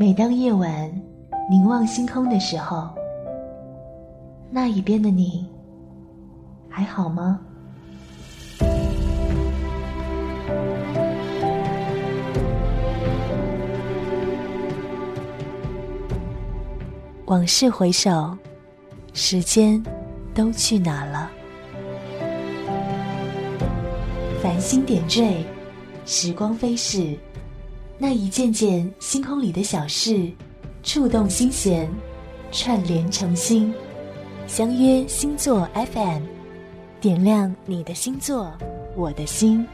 每当夜晚凝望星空的时候，那一边的你还好吗？往事回首，时间都去哪了？繁星点缀，时光飞逝，那一件件星空里的小事，触动心弦，串联成心，相约星座 FM，点亮你的星座，我的心。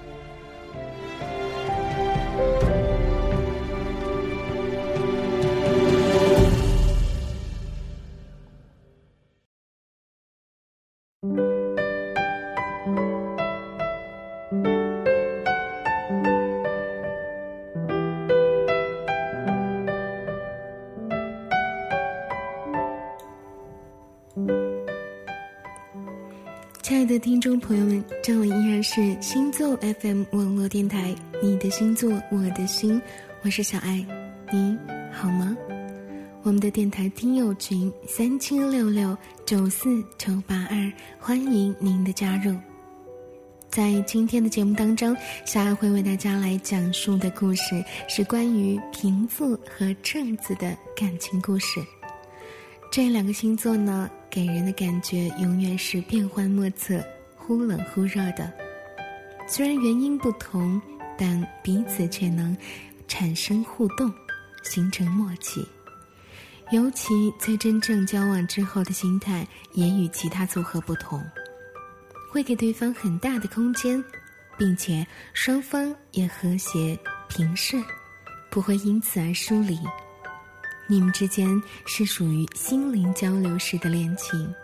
的听众朋友们，这里依然是星座 FM 网络电台，你的星座，我的心，我是小爱，你好吗？我们的电台听友群三七六六九四九八二，欢迎您的加入。在今天的节目当中，小爱会为大家来讲述的故事是关于平富和正子的感情故事。这两个星座呢，给人的感觉永远是变幻莫测、忽冷忽热的。虽然原因不同，但彼此却能产生互动，形成默契。尤其在真正交往之后的心态，也与其他组合不同，会给对方很大的空间，并且双方也和谐平顺，不会因此而疏离。你们之间是属于心灵交流式的恋情。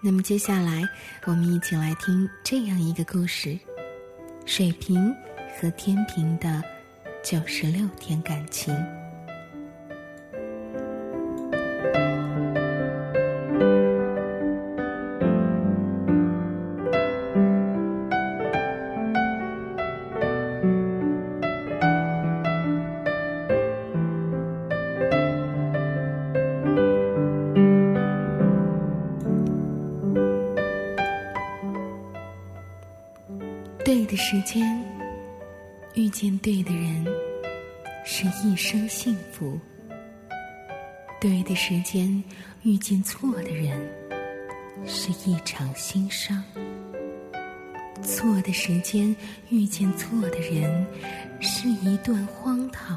那么接下来，我们一起来听这样一个故事：水瓶和天平的九十六天感情。的时间，遇见对的人，是一生幸福；对的时间，遇见错的人，是一场心伤；错的时间，遇见错的人，是一段荒唐；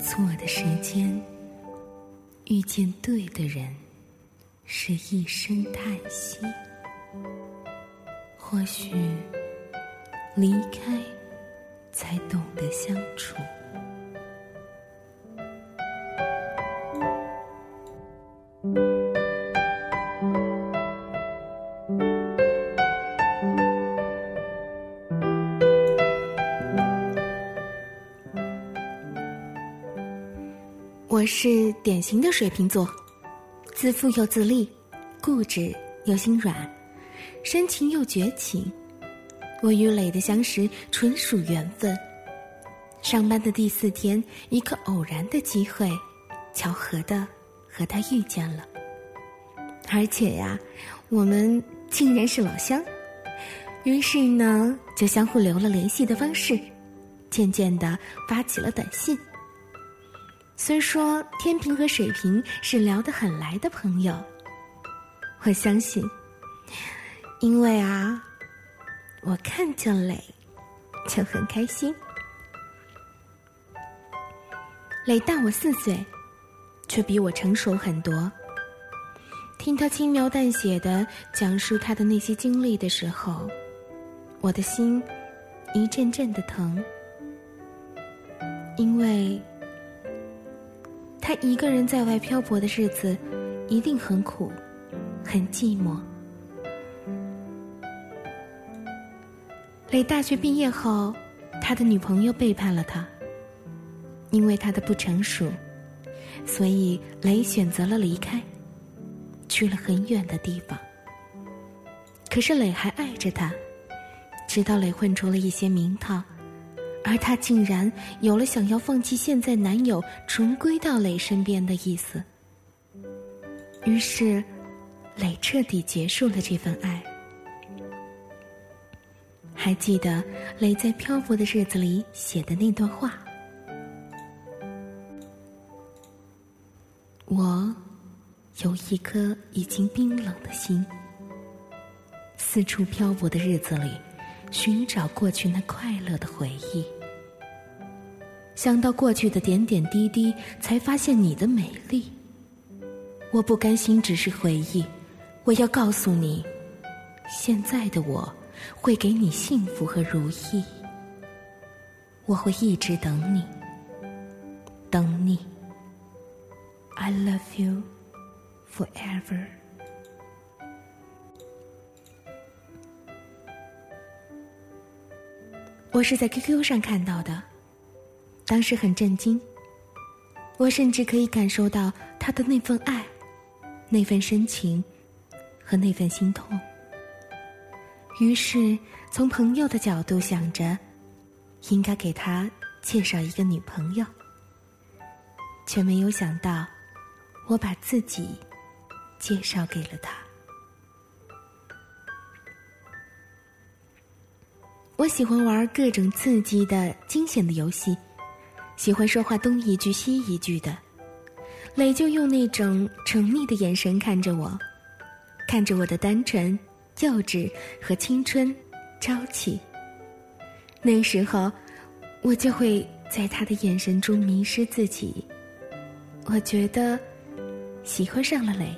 错的时间，遇见对的人，是一声叹息。或许。离开，才懂得相处。我是典型的水瓶座，自负又自立，固执又心软，深情又绝情。我与磊的相识纯属缘分。上班的第四天，一个偶然的机会，巧合的和他遇见了。而且呀，我们竟然是老乡。于是呢，就相互留了联系的方式，渐渐的发起了短信。虽说天平和水瓶是聊得很来的朋友，我相信，因为啊。我看见磊，就很开心。磊大我四岁，却比我成熟很多。听他轻描淡写的讲述他的那些经历的时候，我的心一阵阵的疼，因为他一个人在外漂泊的日子一定很苦，很寂寞。磊大学毕业后，他的女朋友背叛了他。因为他的不成熟，所以磊选择了离开，去了很远的地方。可是磊还爱着他，直到磊混出了一些名堂，而他竟然有了想要放弃现在男友，重归到磊身边的意思。于是，磊彻底结束了这份爱。还记得磊在漂泊的日子里写的那段话：“我有一颗已经冰冷的心，四处漂泊的日子里，寻找过去那快乐的回忆。想到过去的点点滴滴，才发现你的美丽。我不甘心只是回忆，我要告诉你，现在的我。”会给你幸福和如意，我会一直等你，等你。I love you forever。我是在 QQ 上看到的，当时很震惊，我甚至可以感受到他的那份爱，那份深情和那份心痛。于是，从朋友的角度想着，应该给他介绍一个女朋友，却没有想到，我把自己介绍给了他。我喜欢玩各种刺激的、惊险的游戏，喜欢说话东一句西一句的。磊就用那种宠溺的眼神看着我，看着我的单纯。幼稚和青春，朝气。那时候，我就会在他的眼神中迷失自己。我觉得，喜欢上了磊。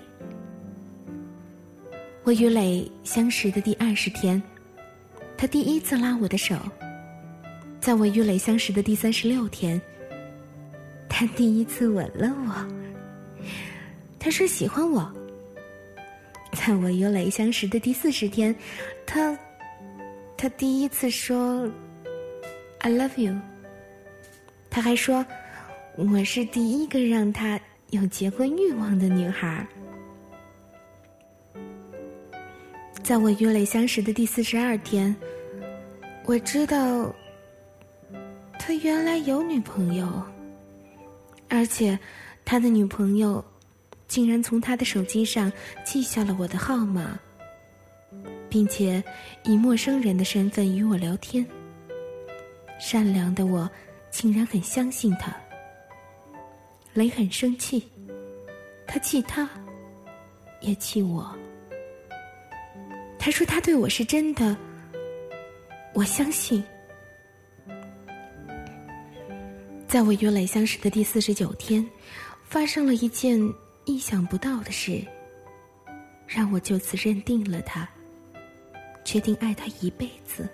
我与磊相识的第二十天，他第一次拉我的手；在我与磊相识的第三十六天，他第一次吻了我。他说喜欢我。在我与磊相识的第四十天，他，他第一次说 “I love you”。他还说我是第一个让他有结婚欲望的女孩。在我与磊相识的第四十二天，我知道他原来有女朋友，而且他的女朋友。竟然从他的手机上记下了我的号码，并且以陌生人的身份与我聊天。善良的我竟然很相信他。雷很生气，他气他，也气我。他说他对我是真的，我相信。在我与雷相识的第四十九天，发生了一件。意想不到的是，让我就此认定了他，决定爱他一辈子。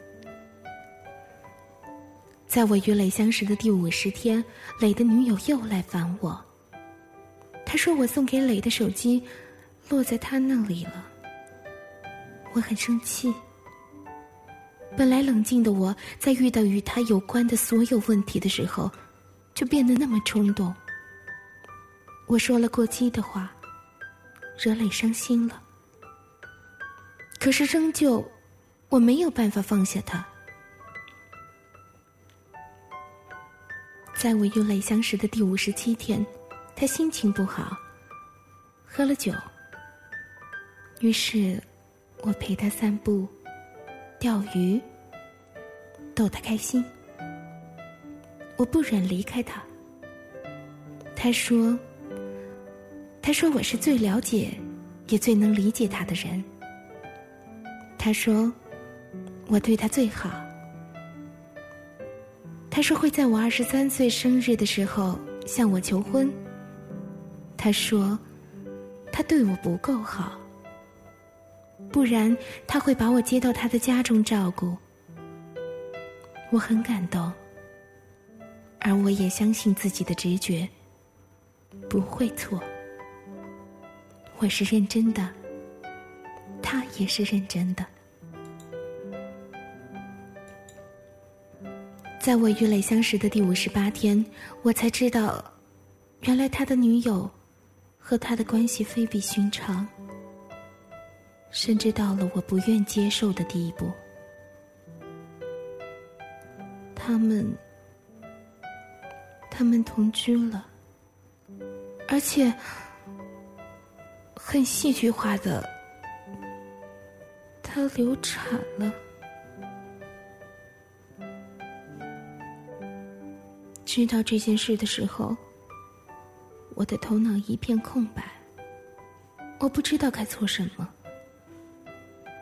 在我与磊相识的第五十天，磊的女友又来烦我。他说我送给磊的手机落在他那里了，我很生气。本来冷静的我，在遇到与他有关的所有问题的时候，就变得那么冲动。我说了过激的话，惹磊伤心了。可是仍旧，我没有办法放下他。在我与磊相识的第五十七天，他心情不好，喝了酒。于是，我陪他散步、钓鱼，逗他开心。我不忍离开他。他说。他说：“我是最了解，也最能理解他的人。”他说：“我对他最好。”他说会在我二十三岁生日的时候向我求婚。他说：“他对我不够好，不然他会把我接到他的家中照顾。”我很感动，而我也相信自己的直觉不会错。我是认真的，他也是认真的。在我与磊相识的第五十八天，我才知道，原来他的女友和他的关系非比寻常，甚至到了我不愿接受的地步。他们他们同居了，而且很戏剧化的，她流产了。知道这件事的时候，我的头脑一片空白，我不知道该做什么。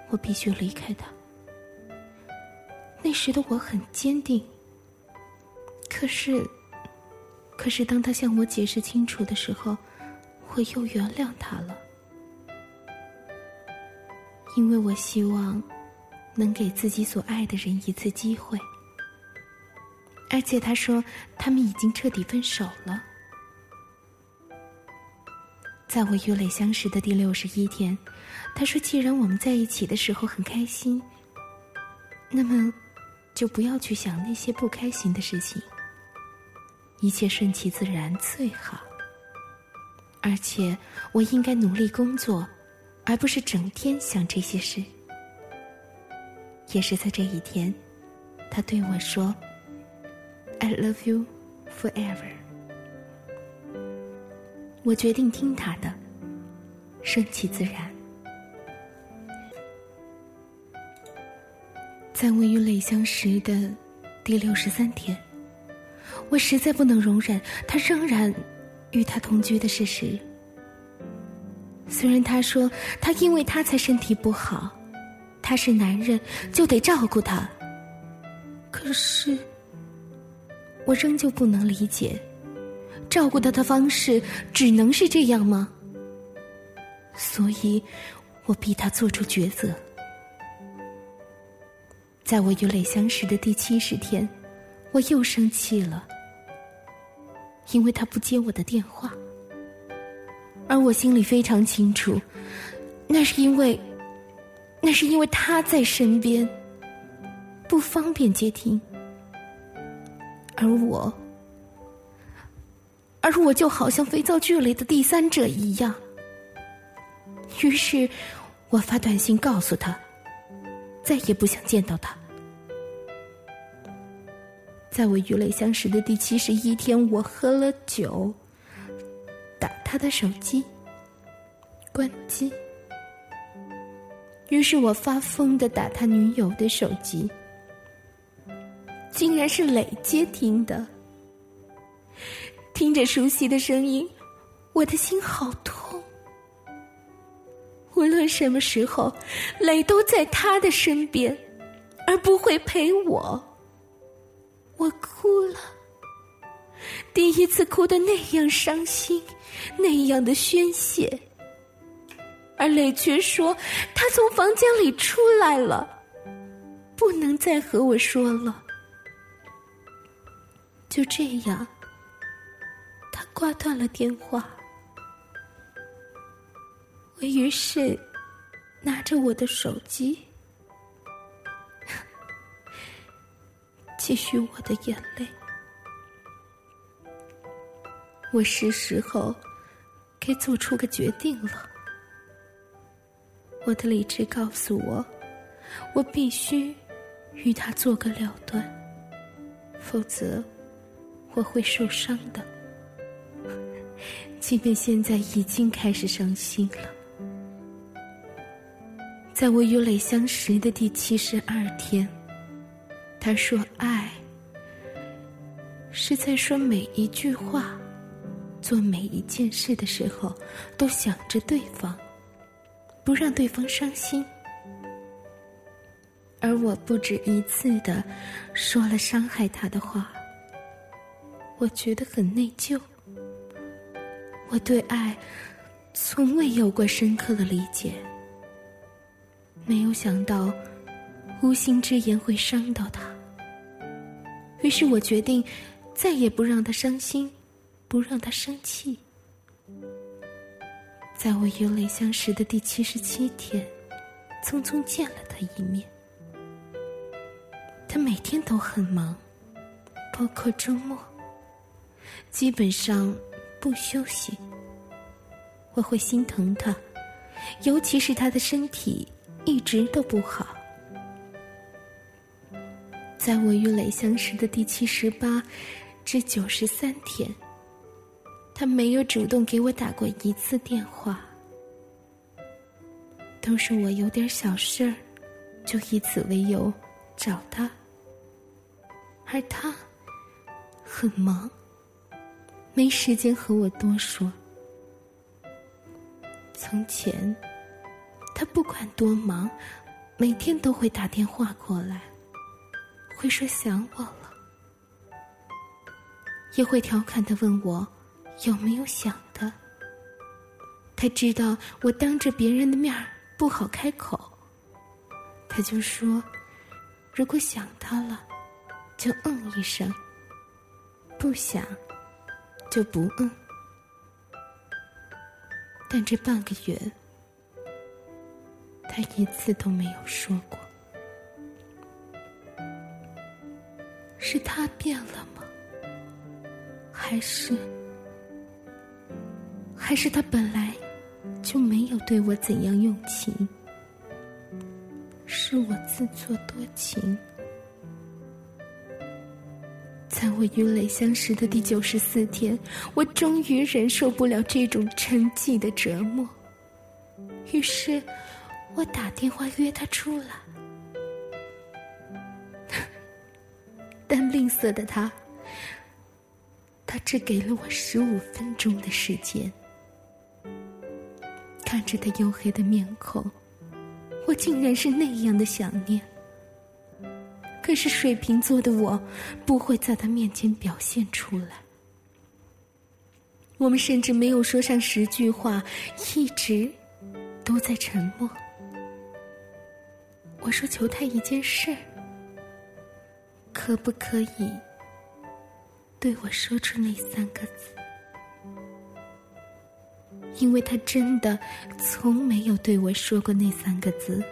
我必须离开他。那时的我很坚定，可是，可是当他向我解释清楚的时候，我又原谅他了，因为我希望能给自己所爱的人一次机会。而且他说他们已经彻底分手了。在我与磊相识的第六十一天，他说：“既然我们在一起的时候很开心，那么就不要去想那些不开心的事情，一切顺其自然最好。而且我应该努力工作，而不是整天想这些事。”也是在这一天，他对我说。I love you forever。我决定听他的，顺其自然。在我与磊相识的第六十三天，我实在不能容忍他仍然与他同居的事实。虽然他说他因为他才身体不好，他是男人就得照顾他，可是。我仍旧不能理解，照顾他的方式只能是这样吗？所以，我逼他做出抉择。在我与磊相识的第七十天，我又生气了，因为他不接我的电话，而我心里非常清楚，那是因为，那是因为他在身边，不方便接听。而我，而我就好像肥皂剧里的第三者一样。于是，我发短信告诉他，再也不想见到他。在我与磊相识的第七十一天，我喝了酒，打他的手机，关机。于是我发疯的打他女友的手机。竟然是磊接听的，听着熟悉的声音，我的心好痛。无论什么时候，磊都在他的身边，而不会陪我。我哭了，第一次哭的那样伤心，那样的宣泄，而磊却说他从房间里出来了，不能再和我说了。就这样，他挂断了电话。我于是拿着我的手机，继续我的眼泪。我是时候该做出个决定了。我的理智告诉我，我必须与他做个了断，否则。我会受伤的，即便现在已经开始伤心了。在我与磊相识的第七十二天，他说：“爱是在说每一句话、做每一件事的时候，都想着对方，不让对方伤心。”而我不止一次的说了伤害他的话。我觉得很内疚，我对爱从未有过深刻的理解，没有想到无心之言会伤到他。于是我决定再也不让他伤心，不让他生气。在我与磊相识的第七十七天，匆匆见了他一面。他每天都很忙，包括周末。基本上不休息，我会心疼他，尤其是他的身体一直都不好。在我与磊相识的第七十八、至九十三天，他没有主动给我打过一次电话，都是我有点小事儿，就以此为由找他，而他很忙，没时间和我多说。从前，他不管多忙，每天都会打电话过来，会说想我了。也会调侃的问我有没有想他。他知道我当着别人的面不好开口，他就说：“如果想他了，就嗯一声；不想，就不嗯。”但这半个月，他一次都没有说过。是他变了吗？还是，还是他本来就没有对我怎样用情？是我自作多情。在我与磊相识的第九十四天，我终于忍受不了这种沉寂的折磨，于是我打电话约他出来，吝啬的他。他只给了我十五分钟的时间，看着他黝黑的面孔，我竟然是那样的想念。可是水瓶座的我不会在他面前表现出来。我们甚至没有说上十句话，一直都在沉默。我说求他一件事，可不可以？对我说出那三个字，因为他真的从没有对我说过那三个字。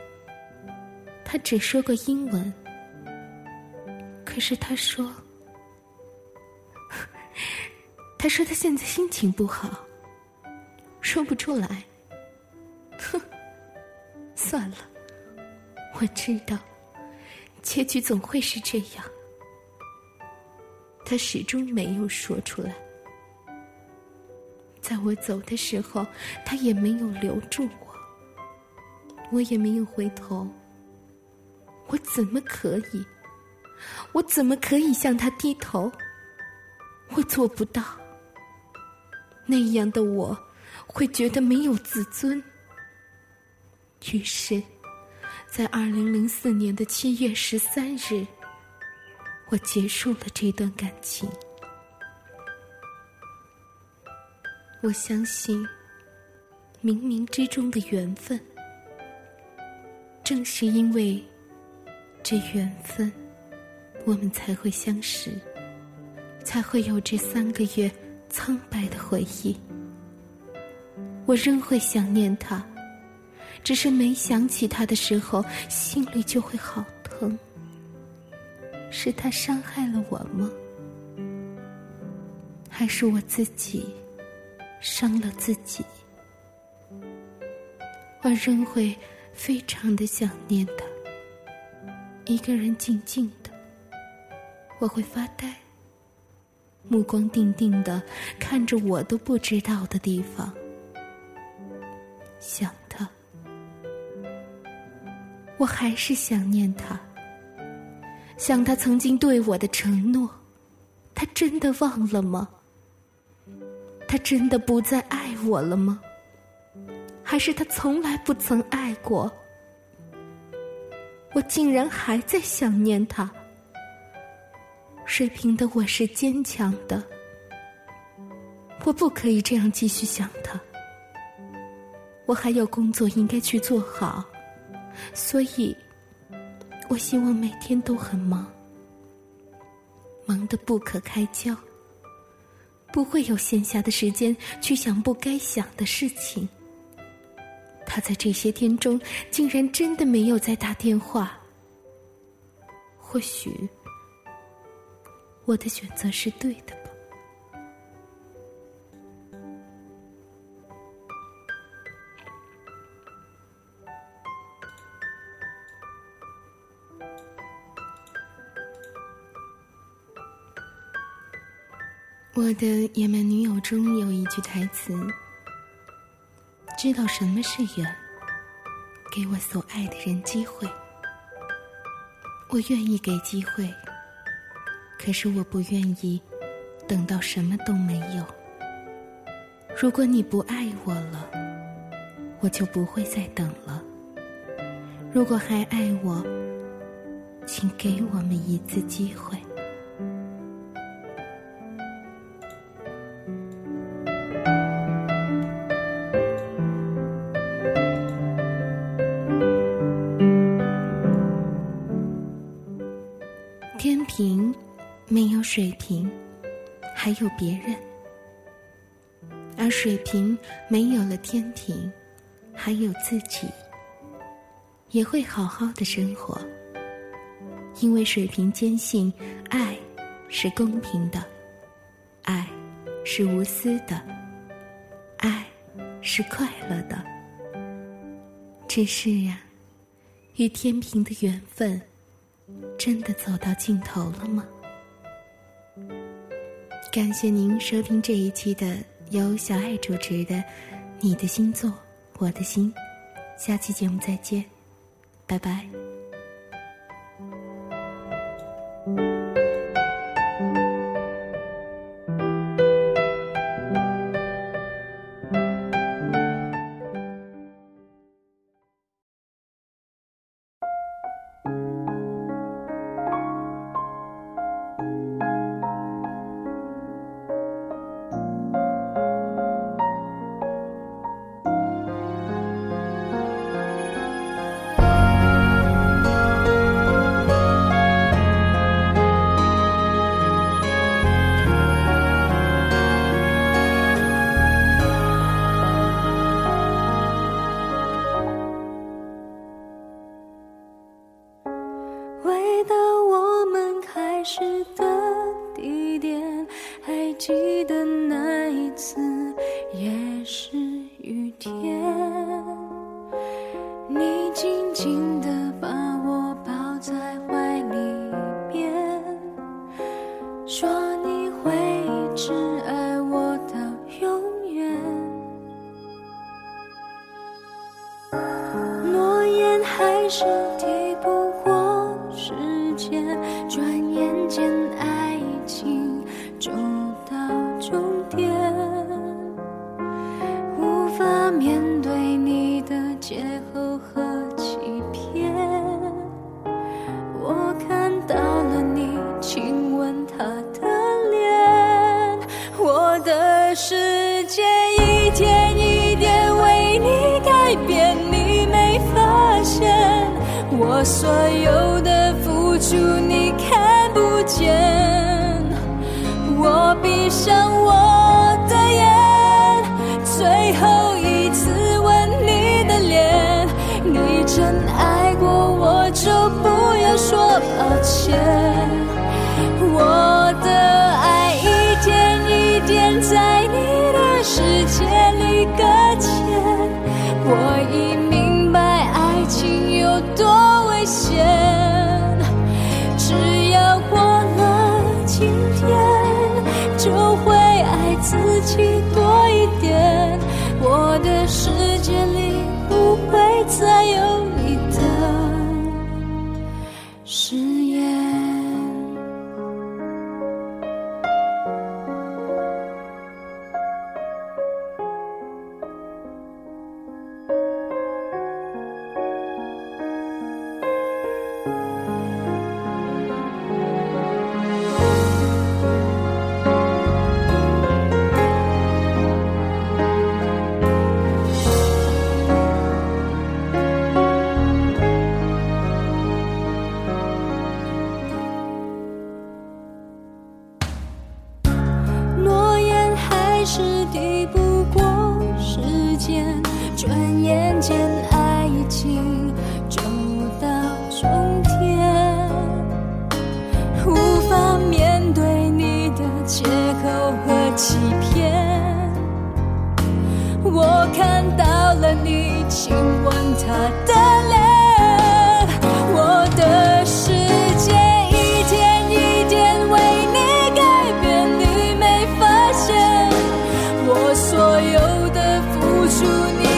他只说过英文，可是他说，他说他现在心情不好，说不出来。哼，算了，我知道，结局总会是这样。他始终没有说出来，在我走的时候，他也没有留住我，我也没有回头。我怎么可以？我怎么可以向他低头？我做不到。那样的我，会觉得没有自尊。于是，在二零零四年的七月十三日。我结束了这段感情。我相信，冥冥之中的缘分，正是因为这缘分，我们才会相识，才会有这三个月苍白的回忆。我仍会想念他，只是每想起他的时候，心里就会好疼。是他伤害了我吗？还是我自己伤了自己？我仍会非常的想念他。一个人静静的，我会发呆，目光定定的看着我都不知道的地方，想。我还是想念他。想他曾经对我的承诺，他真的忘了吗？他真的不再爱我了吗？还是他从来不曾爱过？我竟然还在想念他。水平的我是坚强的，我不可以这样继续想他。我还有工作应该去做好，所以。我希望每天都很忙，忙得不可开交，不会有闲暇的时间去想不该想的事情。他在这些天中竟然真的没有再打电话，或许我的选择是对的。我的野蛮女友中有一句台词：“知道什么是缘，给我所爱的人机会。我愿意给机会，可是我不愿意等到什么都没有。如果你不爱我了，我就不会再等了。如果还爱我，请给我们一次机会。”还有自己，也会好好的生活。因为水瓶坚信，爱是公平的，爱是无私的，爱是快乐的。只是啊，与天平的缘分，真的走到尽头了吗？感谢您收听这一期的由小爱主持的《你的星座我的心》，下期节目再见，拜拜。生真爱过我，就不要说抱歉。所有的付出你